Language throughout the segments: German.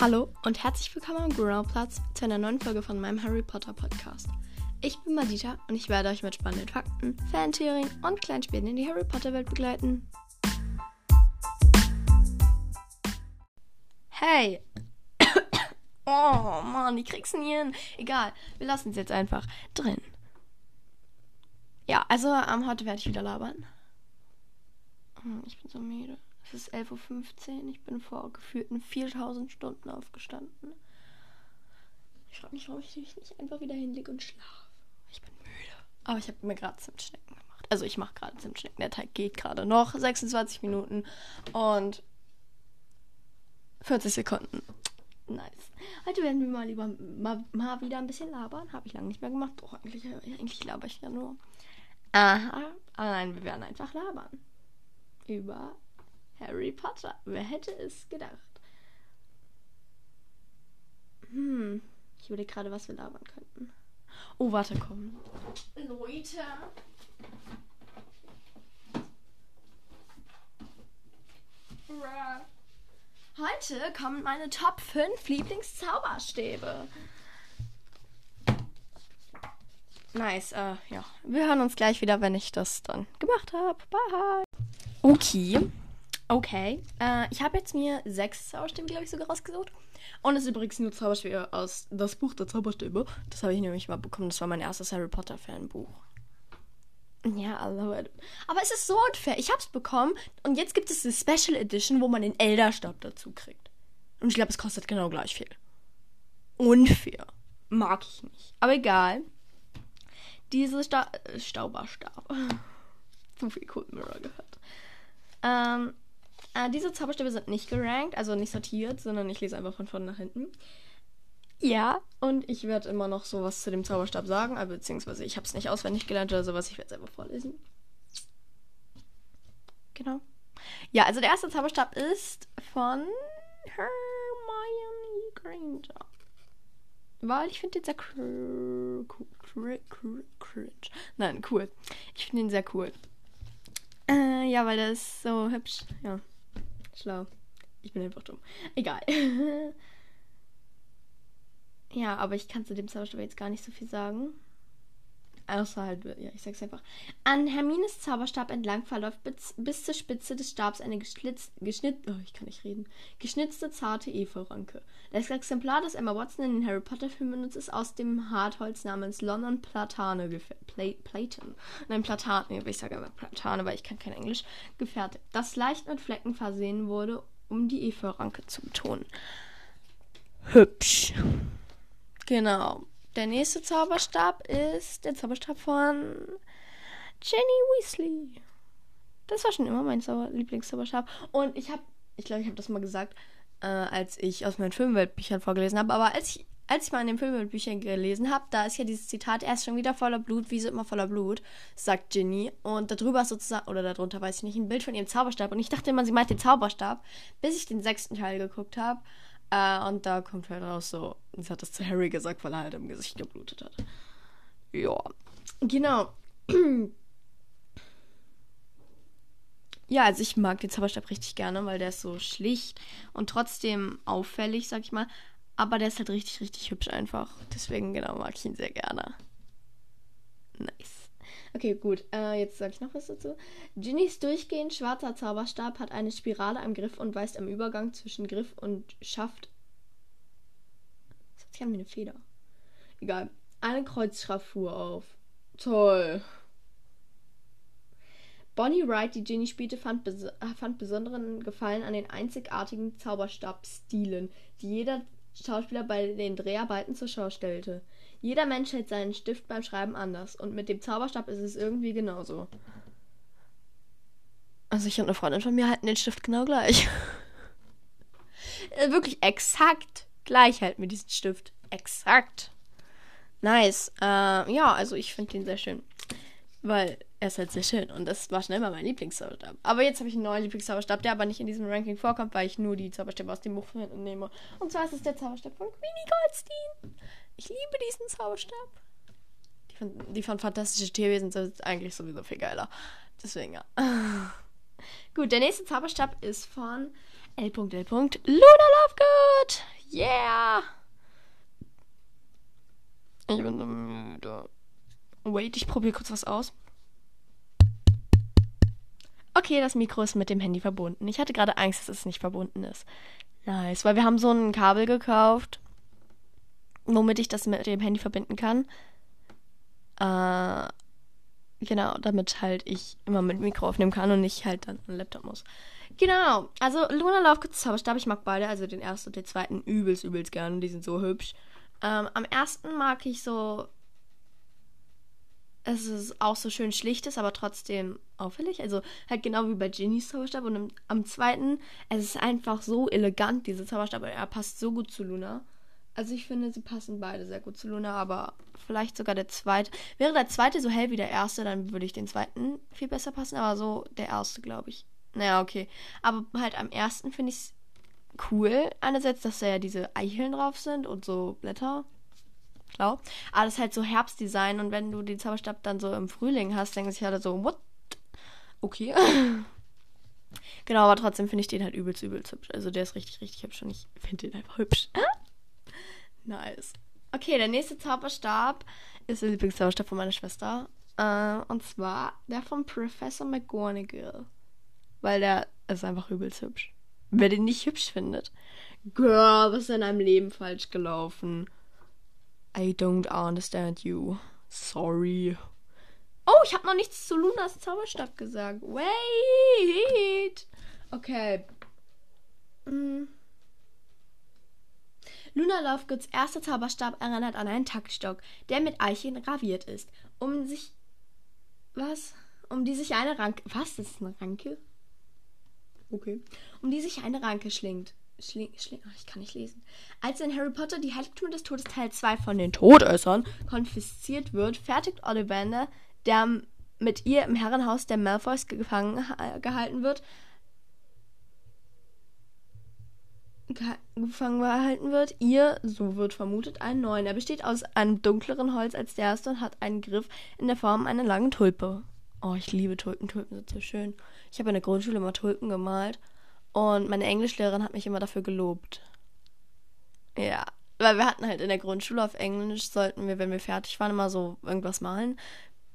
Hallo und herzlich willkommen am Growplatz zu einer neuen Folge von meinem Harry Potter Podcast. Ich bin Madita und ich werde euch mit spannenden Fakten, Fantheorien und kleinen Spielen in die Harry Potter Welt begleiten. Hey! Oh Mann, ich krieg's nie hin. Egal, wir lassen es jetzt einfach drin. Ja, also ähm, heute werde ich wieder labern. Hm, Ich bin so müde. Es ist 11.15 Uhr. Ich bin vor gefühlten 4000 Stunden aufgestanden. Ich frage mich, warum ich mich nicht einfach wieder hinlege und schlafe. Ich bin müde. Aber ich habe mir gerade Zimtschnecken gemacht. Also ich mache gerade Zimtschnecken. Der Teig geht gerade noch. 26 Minuten und 40 Sekunden. Nice. Heute werden wir mal lieber mal, mal wieder ein bisschen labern. Habe ich lange nicht mehr gemacht. Doch, eigentlich, eigentlich laber ich ja nur. Aha. Aber nein, wir werden einfach labern. Über Harry Potter. Wer hätte es gedacht? Hm. Ich überlege gerade, was wir labern könnten. Oh, warte, komm. Leute. Heute kommen meine Top 5 Lieblingszauberstäbe. Nice, äh, ja. Wir hören uns gleich wieder, wenn ich das dann gemacht habe. Bye. Okay. Okay. Äh, ich habe jetzt mir sechs Zauberstäbe, glaube ich, sogar rausgesucht. Und es ist übrigens nur Zauberstäbe aus das Buch der Zauberstäbe. Das habe ich nämlich mal bekommen. Das war mein erstes Harry Potter Fanbuch. Ja, it. Aber es ist so unfair. Ich habe es bekommen und jetzt gibt es eine Special Edition, wo man den Elderstab dazu kriegt. Und ich glaube, es kostet genau gleich viel. Unfair. Mag ich nicht. Aber egal. Diese Sta äh, Stauberstab. so viel Mirror gehört. Ähm, äh, diese Zauberstäbe sind nicht gerankt, also nicht sortiert, sondern ich lese einfach von vorne nach hinten. Ja, und ich werde immer noch sowas zu dem Zauberstab sagen, äh, beziehungsweise ich habe es nicht auswendig gelernt oder sowas, ich werde es einfach vorlesen. Genau. Ja, also der erste Zauberstab ist von Hermione Granger. Weil ich finde den sehr cringe. Nein, cool. Ich finde den sehr cool. Äh, ja, weil der ist so hübsch. Ja. Schlau. Ich bin einfach dumm. Egal. ja, aber ich kann zu dem Zauberstab jetzt gar nicht so viel sagen. Außer halt, ja, ich sag's einfach. An Hermines Zauberstab entlang verläuft bis, bis zur Spitze des Stabs eine geschnitzt, geschnitt, oh, ich kann nicht reden, geschnitzte, zarte Efeuranke. Das Exemplar, das Emma Watson in den Harry Potter-Filmen benutzt, ist aus dem Hartholz namens London Platane gefertigt. Platen. Nein, Platane, ich sage aber Platane, weil ich kann kein Englisch, gefertigt. Das leicht mit Flecken versehen wurde, um die Efeuranke zu betonen. Hübsch. Genau. Der nächste Zauberstab ist der Zauberstab von Jenny Weasley. Das war schon immer mein Zauber Lieblingszauberstab. Und ich habe, ich glaube, ich habe das mal gesagt, äh, als ich aus meinen Filmweltbüchern vorgelesen habe. Aber als ich, als ich mal in den Filmweltbüchern gelesen habe, da ist ja dieses Zitat, er ist schon wieder voller Blut, wie so immer voller Blut, sagt Ginny. Und darüber ist sozusagen, oder darunter weiß ich nicht, ein Bild von ihrem Zauberstab. Und ich dachte immer, sie meint den Zauberstab, bis ich den sechsten Teil geguckt habe. Äh, und da kommt halt raus so, sie hat das zu Harry gesagt, weil er halt im Gesicht geblutet hat. Ja, genau. ja, also ich mag den Zauberstab richtig gerne, weil der ist so schlicht und trotzdem auffällig, sag ich mal. Aber der ist halt richtig, richtig hübsch einfach. Deswegen, genau, mag ich ihn sehr gerne. Nice. Okay, gut. Äh, jetzt sage ich noch was dazu. Ginnys durchgehend schwarzer Zauberstab hat eine Spirale am Griff und weist am Übergang zwischen Griff und Schaft. Das hört sich an wie eine Feder. Egal. Eine Kreuzschraffur auf. Toll. Bonnie Wright, die Ginny spielte, fand, bes fand besonderen Gefallen an den einzigartigen Zauberstabstilen, die jeder Schauspieler bei den Dreharbeiten zur Schau stellte. Jeder Mensch hält seinen Stift beim Schreiben anders und mit dem Zauberstab ist es irgendwie genauso. Also ich und eine Freundin von mir halten den Stift genau gleich. Wirklich exakt gleich halten wir diesen Stift. Exakt. Nice. Äh, ja, also ich finde den sehr schön. Weil er ist halt sehr schön und das war schon immer mein Lieblingszauberstab. Aber jetzt habe ich einen neuen Lieblingszauberstab, der aber nicht in diesem Ranking vorkommt, weil ich nur die Zauberstäbe aus dem Buch nehme. Und zwar ist es der Zauberstab von Queenie Goldstein. Ich liebe diesen Zauberstab. Die von, die von Fantastische Tierwesen sind eigentlich sowieso viel geiler. Deswegen ja. Gut, der nächste Zauberstab ist von L.L. Luna Lovegood. Yeah! Ich bin so müde. Wait, ich probiere kurz was aus. Okay, das Mikro ist mit dem Handy verbunden. Ich hatte gerade Angst, dass es nicht verbunden ist. Nice, weil wir haben so ein Kabel gekauft, womit ich das mit dem Handy verbinden kann. Äh, genau, damit halt ich immer mit Mikro aufnehmen kann und nicht halt dann einen Laptop muss. Genau, also Luna Love Zauberstab, ich mag beide, also den ersten und den zweiten übelst, übelst gerne, die sind so hübsch. Ähm, am ersten mag ich so es ist auch so schön schlicht ist, aber trotzdem auffällig. Also halt genau wie bei Ginnys Zauberstab. Und am zweiten, es ist einfach so elegant, diese Zauberstab. Er passt so gut zu Luna. Also ich finde, sie passen beide sehr gut zu Luna, aber vielleicht sogar der zweite. Wäre der zweite so hell wie der erste, dann würde ich den zweiten viel besser passen. Aber so der erste, glaube ich. Naja, okay. Aber halt am ersten finde ich es cool. Einerseits, dass da ja diese Eicheln drauf sind und so Blätter schlau. Aber das ist halt so Herbstdesign und wenn du den Zauberstab dann so im Frühling hast, denken sich alle so, what? Okay. genau, aber trotzdem finde ich den halt übelst, übelst hübsch. Also der ist richtig, richtig hübsch und ich finde den einfach hübsch. nice. Okay, der nächste Zauberstab ist der Lieblingszauberstab von meiner Schwester. Äh, und zwar der von Professor McGonagall. Weil der ist einfach übelst hübsch. Wer den nicht hübsch findet. Girl, was ist in deinem Leben falsch gelaufen? I don't understand you. Sorry. Oh, ich habe noch nichts zu Lunas Zauberstab gesagt. Wait. Okay. Hm. Luna Lovegoods erster Zauberstab erinnert an einen Taktstock, der mit Eicheln graviert ist. Um sich. Was? Um die sich eine Ranke. Was? Das ist eine Ranke? Okay. Um die sich eine Ranke schlingt. Schling, Schling, ach, ich kann nicht lesen. Als in Harry Potter die Heiligtümer des Todes Teil 2 von den Todessern konfisziert wird, fertigt Ollivander, der mit ihr im Herrenhaus der Malfoys gefangen gehalten wird, gefangen gehalten wird, ihr, so wird vermutet, einen neuen. Er besteht aus einem dunkleren Holz als der erste und hat einen Griff in der Form einer langen Tulpe. Oh, ich liebe Tulpen. Tulpen sind so schön. Ich habe in der Grundschule immer Tulpen gemalt. Und meine Englischlehrerin hat mich immer dafür gelobt. Ja, weil wir hatten halt in der Grundschule auf Englisch, sollten wir, wenn wir fertig waren, immer so irgendwas malen.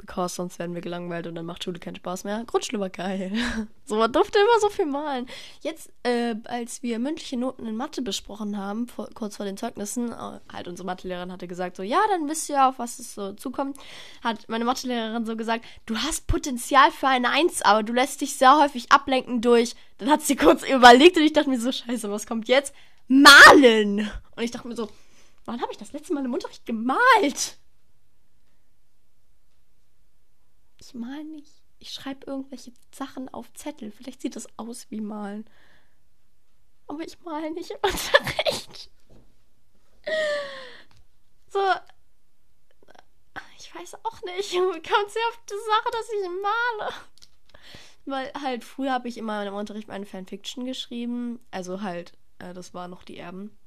Because sonst werden wir gelangweilt und dann macht Schule keinen Spaß mehr. Grundschule war geil. so, man durfte immer so viel malen. Jetzt, äh, als wir mündliche Noten in Mathe besprochen haben, vor, kurz vor den Zeugnissen, äh, halt unsere Mathelehrerin hatte gesagt, so, ja, dann wisst ihr, auf was es so zukommt, hat meine Mathelehrerin so gesagt, du hast Potenzial für eine Eins, aber du lässt dich sehr häufig ablenken durch. Dann hat sie kurz überlegt und ich dachte mir so, scheiße, was kommt jetzt? Malen! Und ich dachte mir so, wann habe ich das letzte Mal im Unterricht gemalt? Ich mal nicht. Ich schreibe irgendwelche Sachen auf Zettel. Vielleicht sieht das aus wie malen. Aber ich male nicht im Unterricht. So. Ich weiß auch nicht. Kommt sehr auf die Sache, dass ich male. Weil halt früher habe ich immer im Unterricht meine Fanfiction geschrieben. Also halt, äh, das war noch die Erben.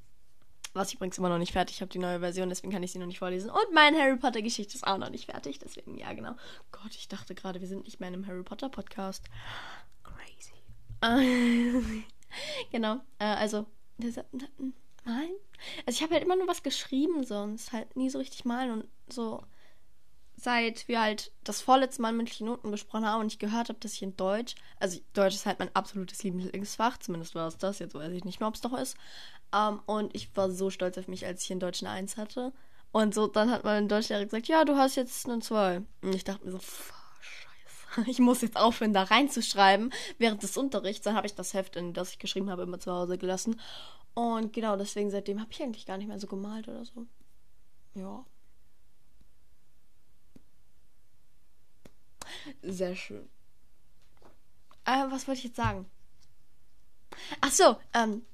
Was ich übrigens immer noch nicht fertig habe, die neue Version, deswegen kann ich sie noch nicht vorlesen. Und meine Harry Potter Geschichte ist auch noch nicht fertig, deswegen, ja, genau. Gott, ich dachte gerade, wir sind nicht mehr in einem Harry Potter Podcast. Crazy. genau, äh, also, malen? Also, ich habe halt immer nur was geschrieben, sonst halt nie so richtig malen und so. Seit wir halt das vorletzte Mal mündliche Noten besprochen haben und ich gehört habe, dass ich in Deutsch, also Deutsch ist halt mein absolutes Lieblingsfach, zumindest war es das, jetzt weiß ich nicht mehr, ob es noch ist. Um, ähm, und ich war so stolz auf mich, als ich in Deutsch eine 1 hatte. Und so, dann hat mein Deutschlehrer gesagt, ja, du hast jetzt eine 2. Und ich dachte mir so, scheiße. Ich muss jetzt aufhören, da reinzuschreiben während des Unterrichts. Dann habe ich das Heft, in das ich geschrieben habe, immer zu Hause gelassen. Und genau deswegen, seitdem habe ich eigentlich gar nicht mehr so gemalt oder so. Ja. Sehr schön. Äh, was wollte ich jetzt sagen? Ach so, ähm,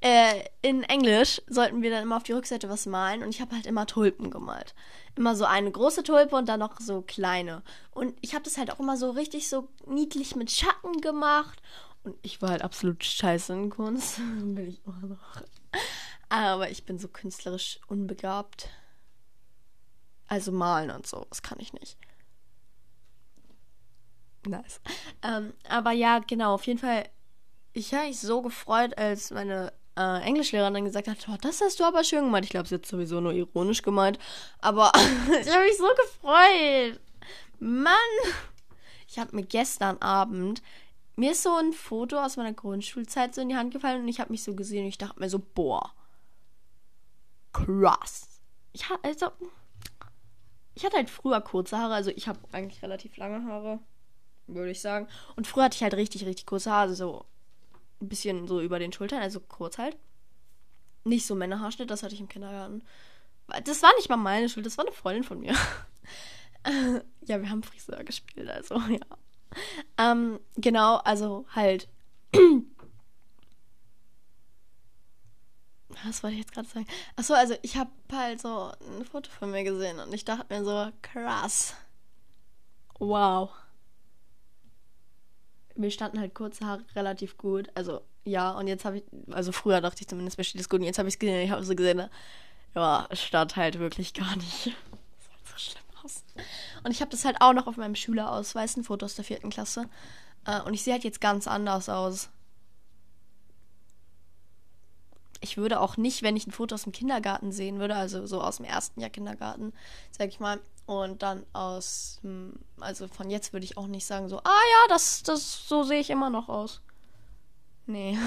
äh, in Englisch sollten wir dann immer auf die Rückseite was malen und ich habe halt immer Tulpen gemalt. Immer so eine große Tulpe und dann noch so kleine. Und ich habe das halt auch immer so richtig so niedlich mit Schatten gemacht. Und ich war halt absolut scheiße in Kunst. bin ich immer noch. Aber ich bin so künstlerisch unbegabt. Also malen und so, das kann ich nicht. nice. Ähm, aber ja, genau, auf jeden Fall. Ich habe mich so gefreut, als meine äh, Englischlehrerin dann gesagt hat, oh, das hast du aber schön gemeint. Ich glaube, sie hat sowieso nur ironisch gemeint. Aber ich habe mich so gefreut. Mann! Ich habe mir gestern Abend, mir ist so ein Foto aus meiner Grundschulzeit so in die Hand gefallen und ich habe mich so gesehen und ich dachte mir so, boah, krass. Ich hatte, also, ich hatte halt früher kurze Haare, also ich habe eigentlich relativ lange Haare, würde ich sagen. Und früher hatte ich halt richtig, richtig kurze Haare, so ein bisschen so über den Schultern, also kurz halt. Nicht so Männerhaarschnitt, das hatte ich im Kindergarten. Das war nicht mal meine Schuld, das war eine Freundin von mir. ja, wir haben Friseur gespielt, also ja. Ähm, genau, also halt. Was wollte ich jetzt gerade sagen? Achso, also ich habe halt so ein Foto von mir gesehen und ich dachte mir so, krass. Wow mir standen halt kurze Haare relativ gut. Also, ja, und jetzt habe ich, also früher dachte ich zumindest, mir steht es gut. Und jetzt habe ich es gesehen, ich habe so gesehen, ja, stand halt wirklich gar nicht. Das sah so schlimm aus. Und ich habe das halt auch noch auf meinem Schülerausweis, ein Foto aus der vierten Klasse. Äh, und ich sehe halt jetzt ganz anders aus. Ich würde auch nicht, wenn ich ein Foto aus dem Kindergarten sehen würde, also so aus dem ersten Jahr Kindergarten, sag ich mal, und dann aus, also von jetzt würde ich auch nicht sagen, so, ah ja, das, das, so sehe ich immer noch aus. Nee.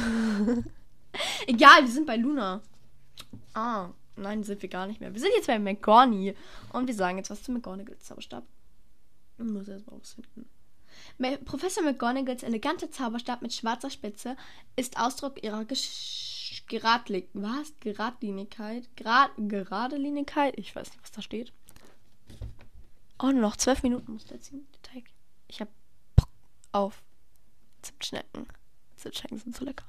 Egal, wir sind bei Luna. Ah, nein, sind wir gar nicht mehr. Wir sind jetzt bei McGonny. Und wir sagen jetzt was zu McGonagalls Zauberstab. Ich muss erst mal rausfinden. Professor McGonagalls eleganter Zauberstab mit schwarzer Spitze ist Ausdruck ihrer Gesch Geradli was? Geradlinigkeit? Grad Geradelinigkeit? Ich weiß nicht, was da steht. Oh, nur noch zwölf Minuten muss der der Teig. Ich hab Bock auf Zimtschnecken. Zimtschnecken sind so lecker.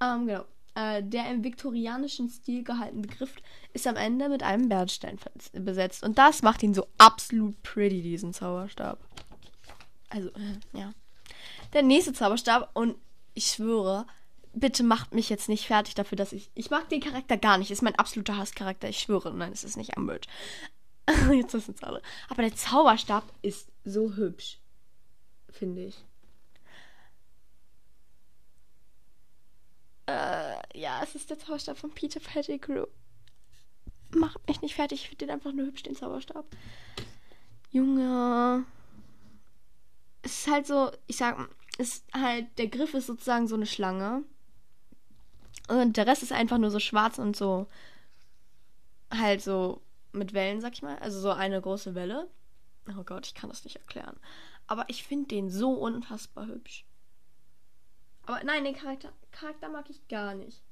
Ähm, genau. Äh, der im viktorianischen Stil gehaltene Griff ist am Ende mit einem Bernstein besetzt. Und das macht ihn so absolut pretty, diesen Zauberstab. Also, äh, ja. Der nächste Zauberstab, und ich schwöre, bitte macht mich jetzt nicht fertig dafür, dass ich. Ich mag den Charakter gar nicht. Ist mein absoluter Hasscharakter. Ich schwöre. Nein, es ist nicht Umbridge. Jetzt wissen es alle. Aber der Zauberstab ist so hübsch. Finde ich. Äh, ja, es ist der Zauberstab von Peter Pettigrew. Macht mich nicht fertig. Ich finde den einfach nur hübsch, den Zauberstab. Junge. Es ist halt so, ich sag, ist halt, der Griff ist sozusagen so eine Schlange. Und der Rest ist einfach nur so schwarz und so. Halt so mit Wellen, sag ich mal. Also so eine große Welle. Oh Gott, ich kann das nicht erklären. Aber ich finde den so unfassbar hübsch. Aber nein, den Charakter, Charakter mag ich gar nicht.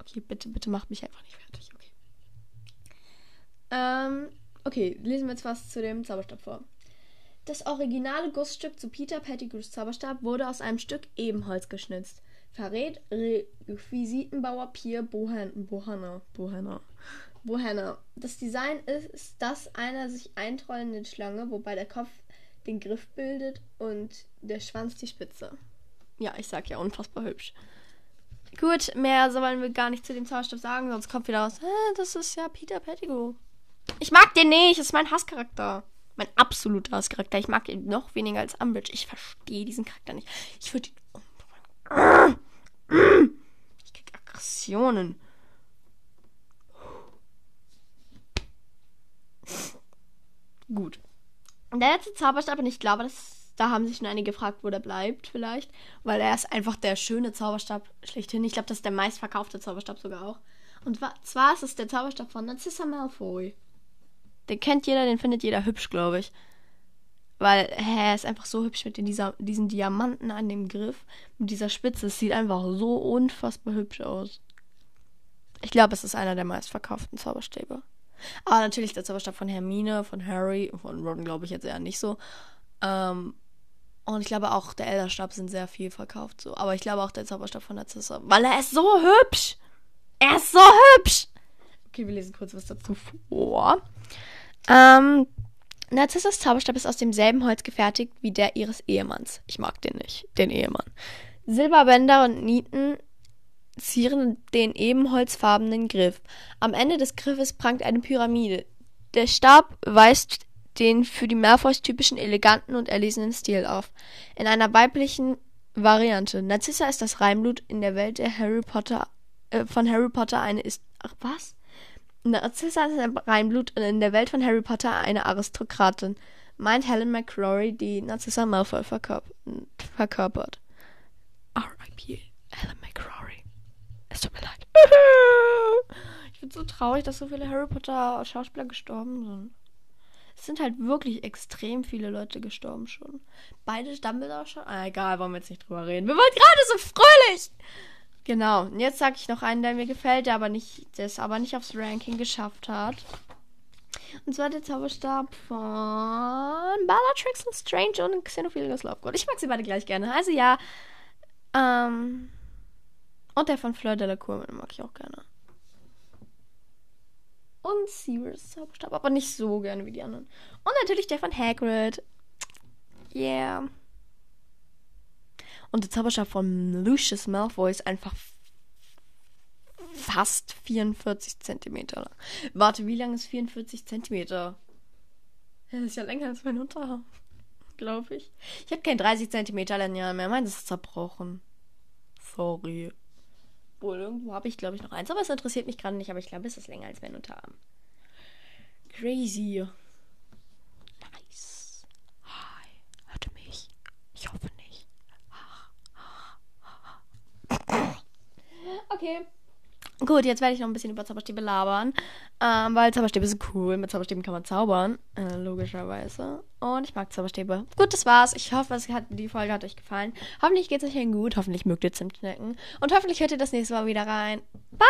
Okay, bitte, bitte macht mich einfach nicht fertig. Okay. Ähm, okay, lesen wir jetzt was zu dem Zauberstab vor. Das originale Gussstück zu Peter Pettigrews Zauberstab wurde aus einem Stück Ebenholz geschnitzt. Verrät Requisitenbauer Pierre Bohanna. Bohanna. Bohanna. Das Design ist das einer sich eintrollenden Schlange, wobei der Kopf den Griff bildet und der Schwanz die Spitze. Ja, ich sag ja, unfassbar hübsch. Gut, mehr sollen wir gar nicht zu dem Zauberstab sagen, sonst kommt wieder raus, äh, das ist ja Peter Pettigrew. Ich mag den nicht, das ist mein Hasscharakter. Mein absoluter Hasscharakter. Ich mag ihn noch weniger als Umbridge. Ich verstehe diesen Charakter nicht. Ich würde ihn Ich krieg Aggressionen. Gut. Der letzte Zauberstab, und ich glaube, das, da haben sich schon einige gefragt, wo der bleibt, vielleicht. Weil er ist einfach der schöne Zauberstab schlechthin. Ich glaube, das ist der meistverkaufte Zauberstab sogar auch. Und zwar ist es der Zauberstab von Narcissa Malfoy. Den kennt jeder, den findet jeder hübsch, glaube ich. Weil hä, er ist einfach so hübsch mit diesen Diamanten an dem Griff. Mit dieser Spitze. Es sieht einfach so unfassbar hübsch aus. Ich glaube, es ist einer der meistverkauften Zauberstäbe. Aber natürlich der Zauberstab von Hermine, von Harry, von Ron glaube ich jetzt eher nicht so. Ähm, und ich glaube auch der Elderstab sind sehr viel verkauft so. Aber ich glaube auch der Zauberstab von Narcissa, weil er ist so hübsch. Er ist so hübsch. Okay, wir lesen kurz was dazu vor. Ähm, Narzissas Zauberstab ist aus demselben Holz gefertigt wie der ihres Ehemanns. Ich mag den nicht, den Ehemann. Silberbänder und Nieten zieren den ebenholzfarbenen Griff. Am Ende des Griffes prangt eine Pyramide. Der Stab weist den für die Malfoys typischen eleganten und erlesenen Stil auf. In einer weiblichen Variante. Narcissa ist das Reinblut in der Welt der Harry Potter äh, von Harry Potter eine ist ach was? Narcissa ist ein Reinblut und in der Welt von Harry Potter eine Aristokratin. Meint Helen McCrory, die Narcissa Malfoy verkörp verkörpert. R.I.P. Helen McCrory. Es tut mir leid. Ich bin so traurig, dass so viele Harry Potter Schauspieler gestorben sind. Es sind halt wirklich extrem viele Leute gestorben schon. Beide Dumbledore schon. Ah, egal, wollen wir jetzt nicht drüber reden. Wir waren gerade so fröhlich. Genau. Und jetzt sage ich noch einen, der mir gefällt, der aber nicht, es aber nicht aufs Ranking geschafft hat. Und zwar der Zauberstab von Bellatrix und Strange und Xenophilius Lovegood. Ich mag sie beide gleich gerne. Also ja. Ähm. Und der von Fleur de la Cour mag ich auch gerne und Sirius Zauberstab, aber nicht so gerne wie die anderen. Und natürlich der von Hagrid. Yeah. Und der Zauberstab von Lucius Malfoy ist einfach fast 44 Zentimeter lang. Warte, wie lang ist 44 Zentimeter? Das ist ja länger als mein Unterarm. Glaube ich. Ich habe kein 30 Zentimeter Lineal mehr. Meins ist zerbrochen. Sorry. Wohl, irgendwo habe ich, glaube ich, noch eins. Aber es interessiert mich gerade nicht. Aber ich glaube, es ist länger als mein Unterarm. Crazy. Nice. Hi. Hört ihr mich? Ich hoffe nicht. Okay. Gut, jetzt werde ich noch ein bisschen über Zauberstäbe labern. Ähm, weil Zauberstäbe sind cool. Mit Zauberstäben kann man zaubern. Äh, logischerweise. Und ich mag Zauberstäbe. Gut, das war's. Ich hoffe, es hat, die Folge hat euch gefallen. Hoffentlich geht es euch gut. Hoffentlich mögt ihr Zimtschnecken. Und hoffentlich hört ihr das nächste Mal wieder rein. Bye!